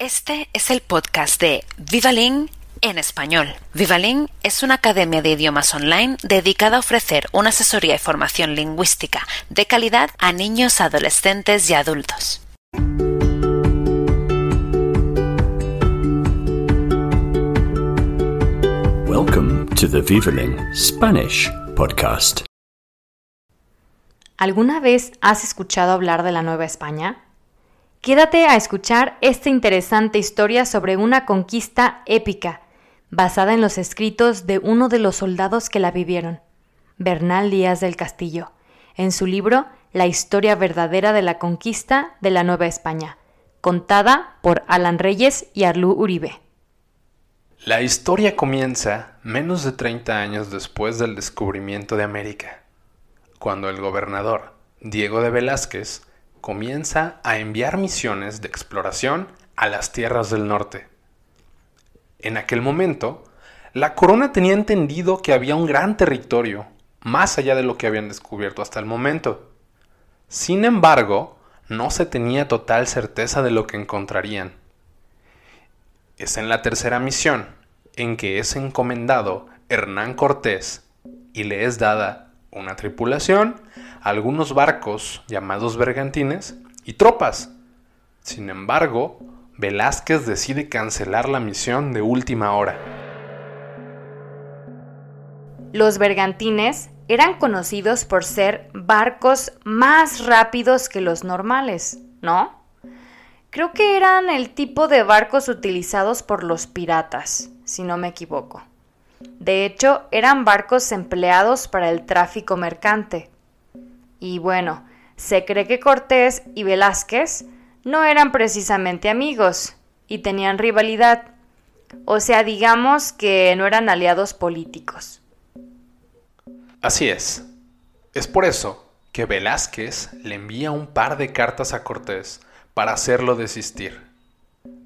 Este es el podcast de Vivalin en español. Vivalin es una academia de idiomas online dedicada a ofrecer una asesoría y formación lingüística de calidad a niños, adolescentes y adultos. Welcome to the Vivalin Spanish podcast. ¿Alguna vez has escuchado hablar de la Nueva España? Quédate a escuchar esta interesante historia sobre una conquista épica, basada en los escritos de uno de los soldados que la vivieron, Bernal Díaz del Castillo, en su libro La historia verdadera de la conquista de la Nueva España, contada por Alan Reyes y Arlú Uribe. La historia comienza menos de 30 años después del descubrimiento de América, cuando el gobernador Diego de Velázquez comienza a enviar misiones de exploración a las tierras del norte. En aquel momento, la corona tenía entendido que había un gran territorio, más allá de lo que habían descubierto hasta el momento. Sin embargo, no se tenía total certeza de lo que encontrarían. Es en la tercera misión en que es encomendado Hernán Cortés y le es dada una tripulación, algunos barcos llamados bergantines y tropas. Sin embargo, Velázquez decide cancelar la misión de última hora. Los bergantines eran conocidos por ser barcos más rápidos que los normales, ¿no? Creo que eran el tipo de barcos utilizados por los piratas, si no me equivoco. De hecho, eran barcos empleados para el tráfico mercante. Y bueno, se cree que Cortés y Velázquez no eran precisamente amigos y tenían rivalidad. O sea, digamos que no eran aliados políticos. Así es. Es por eso que Velázquez le envía un par de cartas a Cortés para hacerlo desistir.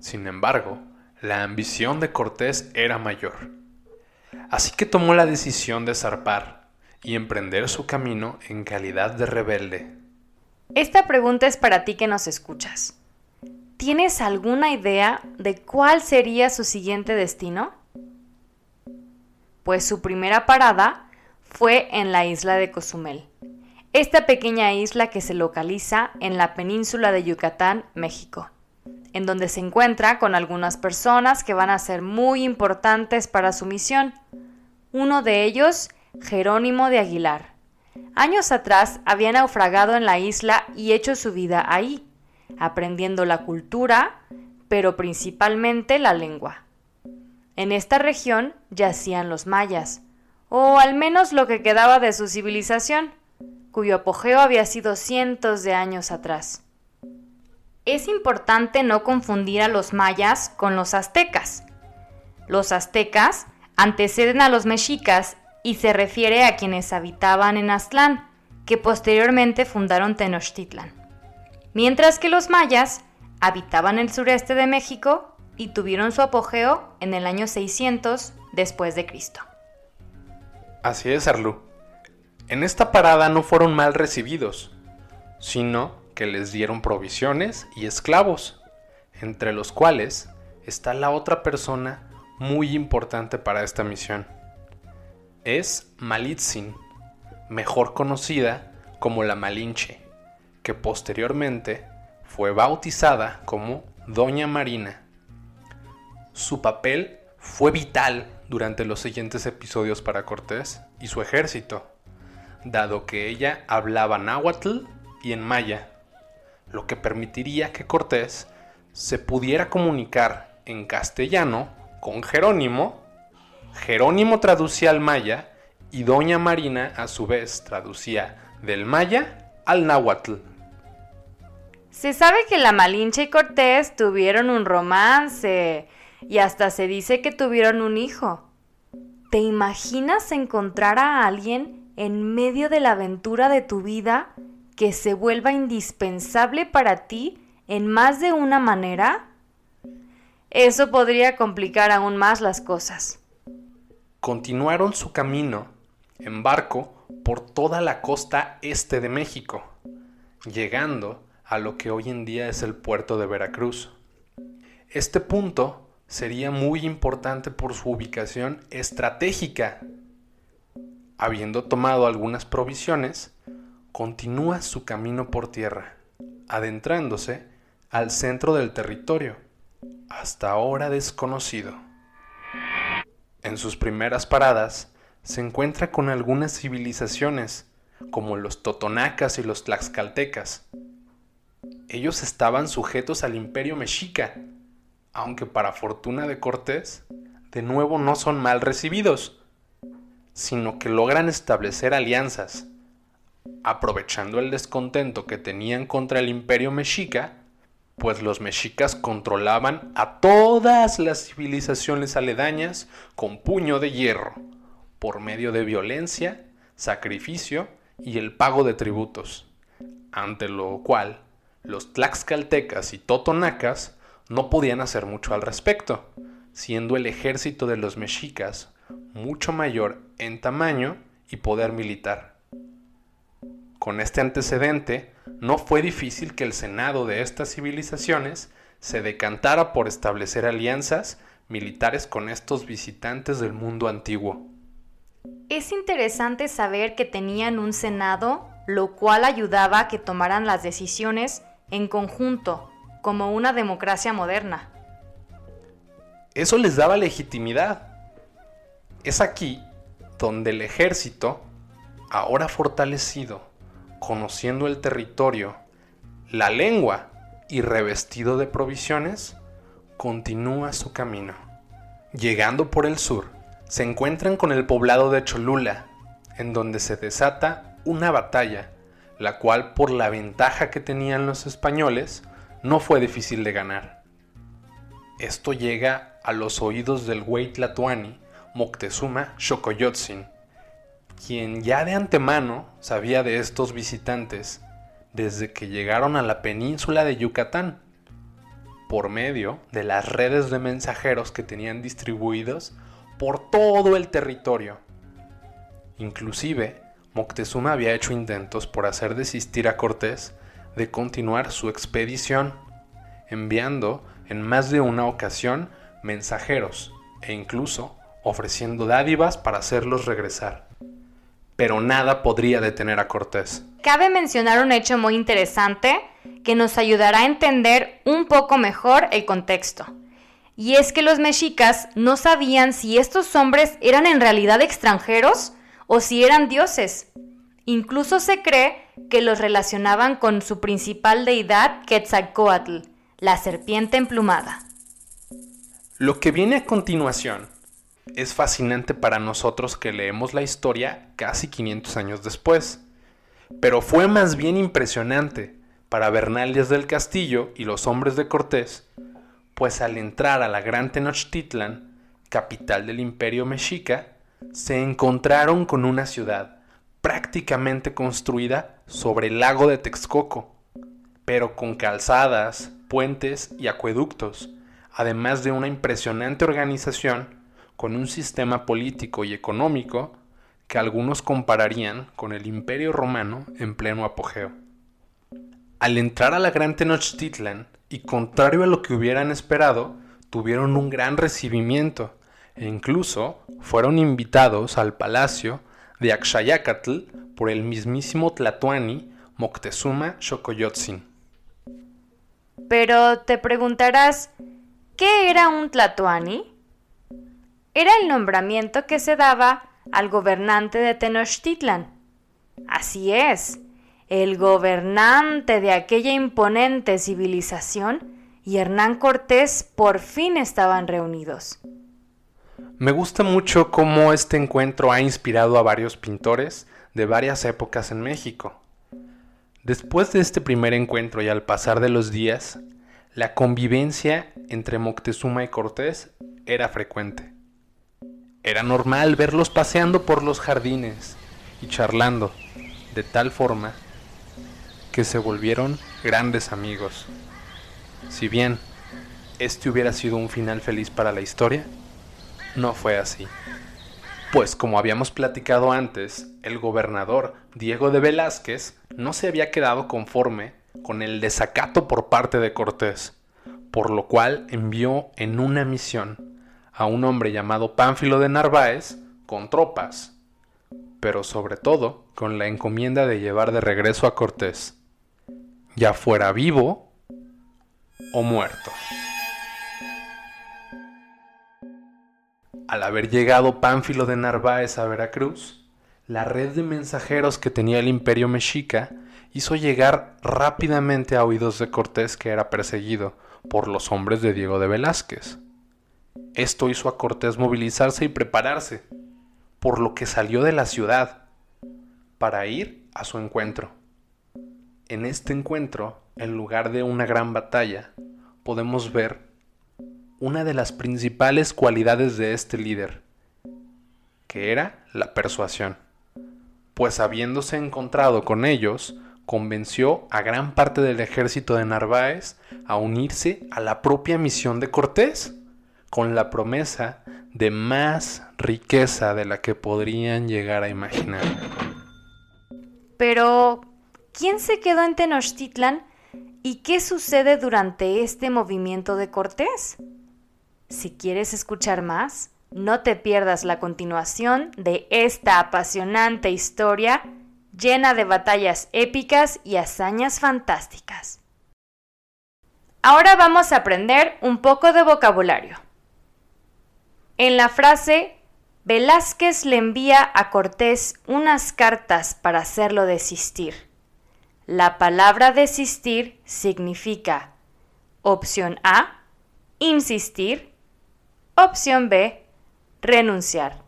Sin embargo, la ambición de Cortés era mayor. Así que tomó la decisión de zarpar y emprender su camino en calidad de rebelde. Esta pregunta es para ti que nos escuchas. ¿Tienes alguna idea de cuál sería su siguiente destino? Pues su primera parada fue en la isla de Cozumel, esta pequeña isla que se localiza en la península de Yucatán, México, en donde se encuentra con algunas personas que van a ser muy importantes para su misión. Uno de ellos, Jerónimo de Aguilar. Años atrás había naufragado en la isla y hecho su vida ahí, aprendiendo la cultura, pero principalmente la lengua. En esta región yacían los mayas, o al menos lo que quedaba de su civilización cuyo apogeo había sido cientos de años atrás. Es importante no confundir a los mayas con los aztecas. Los aztecas anteceden a los mexicas y se refiere a quienes habitaban en Aztlán, que posteriormente fundaron Tenochtitlan. Mientras que los mayas habitaban el sureste de México y tuvieron su apogeo en el año 600 después de Cristo. Así es, Arlu. En esta parada no fueron mal recibidos, sino que les dieron provisiones y esclavos, entre los cuales está la otra persona muy importante para esta misión. Es Malitzin, mejor conocida como la Malinche, que posteriormente fue bautizada como Doña Marina. Su papel fue vital durante los siguientes episodios para Cortés y su ejército dado que ella hablaba náhuatl y en maya, lo que permitiría que Cortés se pudiera comunicar en castellano con Jerónimo, Jerónimo traducía al maya y Doña Marina a su vez traducía del maya al náhuatl. Se sabe que la Malinche y Cortés tuvieron un romance y hasta se dice que tuvieron un hijo. ¿Te imaginas encontrar a alguien en medio de la aventura de tu vida que se vuelva indispensable para ti en más de una manera? Eso podría complicar aún más las cosas. Continuaron su camino en barco por toda la costa este de México, llegando a lo que hoy en día es el puerto de Veracruz. Este punto sería muy importante por su ubicación estratégica. Habiendo tomado algunas provisiones, continúa su camino por tierra, adentrándose al centro del territorio, hasta ahora desconocido. En sus primeras paradas se encuentra con algunas civilizaciones, como los totonacas y los tlaxcaltecas. Ellos estaban sujetos al imperio mexica, aunque para fortuna de Cortés, de nuevo no son mal recibidos, sino que logran establecer alianzas. Aprovechando el descontento que tenían contra el imperio mexica, pues los mexicas controlaban a todas las civilizaciones aledañas con puño de hierro, por medio de violencia, sacrificio y el pago de tributos, ante lo cual los tlaxcaltecas y totonacas no podían hacer mucho al respecto, siendo el ejército de los mexicas mucho mayor en tamaño y poder militar. Con este antecedente, no fue difícil que el Senado de estas civilizaciones se decantara por establecer alianzas militares con estos visitantes del mundo antiguo. Es interesante saber que tenían un Senado, lo cual ayudaba a que tomaran las decisiones en conjunto, como una democracia moderna. Eso les daba legitimidad. Es aquí donde el ejército, ahora fortalecido, conociendo el territorio, la lengua y revestido de provisiones, continúa su camino. Llegando por el sur, se encuentran con el poblado de Cholula, en donde se desata una batalla, la cual por la ventaja que tenían los españoles no fue difícil de ganar. Esto llega a los oídos del güey Moctezuma Xocoyotzin, quien ya de antemano sabía de estos visitantes desde que llegaron a la península de Yucatán, por medio de las redes de mensajeros que tenían distribuidos por todo el territorio. Inclusive, Moctezuma había hecho intentos por hacer desistir a Cortés de continuar su expedición, enviando en más de una ocasión mensajeros e incluso ofreciendo dádivas para hacerlos regresar. Pero nada podría detener a Cortés. Cabe mencionar un hecho muy interesante que nos ayudará a entender un poco mejor el contexto. Y es que los mexicas no sabían si estos hombres eran en realidad extranjeros o si eran dioses. Incluso se cree que los relacionaban con su principal deidad Quetzalcoatl, la serpiente emplumada. Lo que viene a continuación es fascinante para nosotros que leemos la historia casi 500 años después, pero fue más bien impresionante para Bernal del Castillo y los hombres de Cortés, pues al entrar a la Gran Tenochtitlan, capital del imperio mexica, se encontraron con una ciudad prácticamente construida sobre el lago de Texcoco, pero con calzadas, puentes y acueductos, además de una impresionante organización con un sistema político y económico que algunos compararían con el imperio romano en pleno apogeo. Al entrar a la Gran Tenochtitlan, y contrario a lo que hubieran esperado, tuvieron un gran recibimiento e incluso fueron invitados al palacio de Axayacatl por el mismísimo Tlatuani Moctezuma Xocoyotzin. Pero te preguntarás, ¿qué era un Tlatuani? Era el nombramiento que se daba al gobernante de Tenochtitlan. Así es, el gobernante de aquella imponente civilización y Hernán Cortés por fin estaban reunidos. Me gusta mucho cómo este encuentro ha inspirado a varios pintores de varias épocas en México. Después de este primer encuentro y al pasar de los días, la convivencia entre Moctezuma y Cortés era frecuente. Era normal verlos paseando por los jardines y charlando, de tal forma que se volvieron grandes amigos. Si bien este hubiera sido un final feliz para la historia, no fue así. Pues como habíamos platicado antes, el gobernador Diego de Velázquez no se había quedado conforme con el desacato por parte de Cortés, por lo cual envió en una misión a un hombre llamado Pánfilo de Narváez con tropas, pero sobre todo con la encomienda de llevar de regreso a Cortés, ya fuera vivo o muerto. Al haber llegado Pánfilo de Narváez a Veracruz, la red de mensajeros que tenía el imperio mexica hizo llegar rápidamente a oídos de Cortés que era perseguido por los hombres de Diego de Velázquez. Esto hizo a Cortés movilizarse y prepararse, por lo que salió de la ciudad para ir a su encuentro. En este encuentro, en lugar de una gran batalla, podemos ver una de las principales cualidades de este líder, que era la persuasión, pues habiéndose encontrado con ellos, convenció a gran parte del ejército de Narváez a unirse a la propia misión de Cortés, con la promesa de más riqueza de la que podrían llegar a imaginar. Pero, ¿quién se quedó en Tenochtitlan y qué sucede durante este movimiento de Cortés? Si quieres escuchar más, no te pierdas la continuación de esta apasionante historia llena de batallas épicas y hazañas fantásticas. Ahora vamos a aprender un poco de vocabulario. En la frase Velázquez le envía a Cortés unas cartas para hacerlo desistir. La palabra desistir significa opción A, insistir, opción B, renunciar.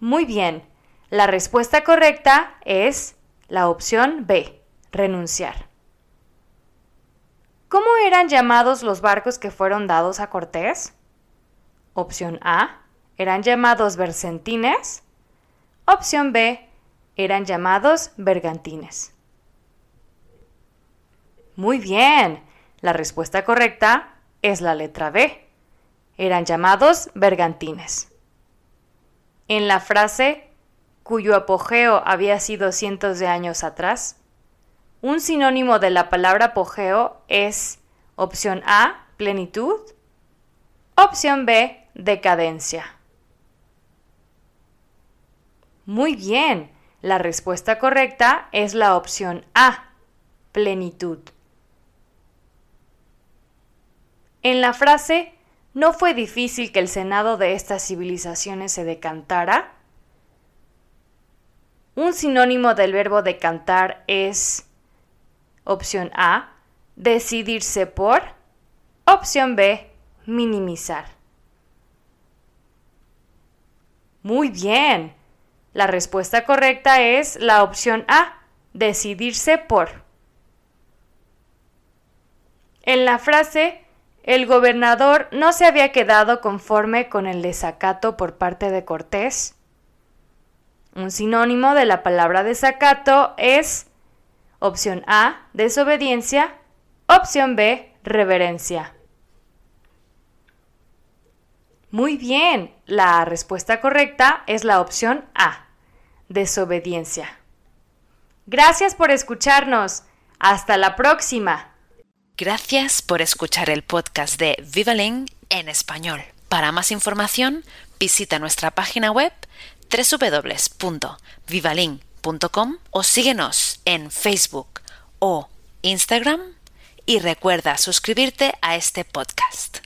Muy bien, la respuesta correcta es la opción B, renunciar. ¿Cómo eran llamados los barcos que fueron dados a Cortés? Opción A, eran llamados bercentines. Opción B, eran llamados bergantines. Muy bien, la respuesta correcta es la letra B. Eran llamados bergantines. En la frase cuyo apogeo había sido cientos de años atrás? Un sinónimo de la palabra apogeo es opción A, plenitud, opción B, decadencia. Muy bien, la respuesta correcta es la opción A, plenitud. En la frase, no fue difícil que el Senado de estas civilizaciones se decantara, un sinónimo del verbo decantar es opción A, decidirse por, opción B, minimizar. Muy bien. La respuesta correcta es la opción A, decidirse por. En la frase, el gobernador no se había quedado conforme con el desacato por parte de Cortés, un sinónimo de la palabra desacato es opción A, desobediencia, opción B, reverencia. Muy bien, la respuesta correcta es la opción A, desobediencia. Gracias por escucharnos. Hasta la próxima. Gracias por escuchar el podcast de Vivalin en español. Para más información, visita nuestra página web www.vivalin.com o síguenos en Facebook o Instagram y recuerda suscribirte a este podcast.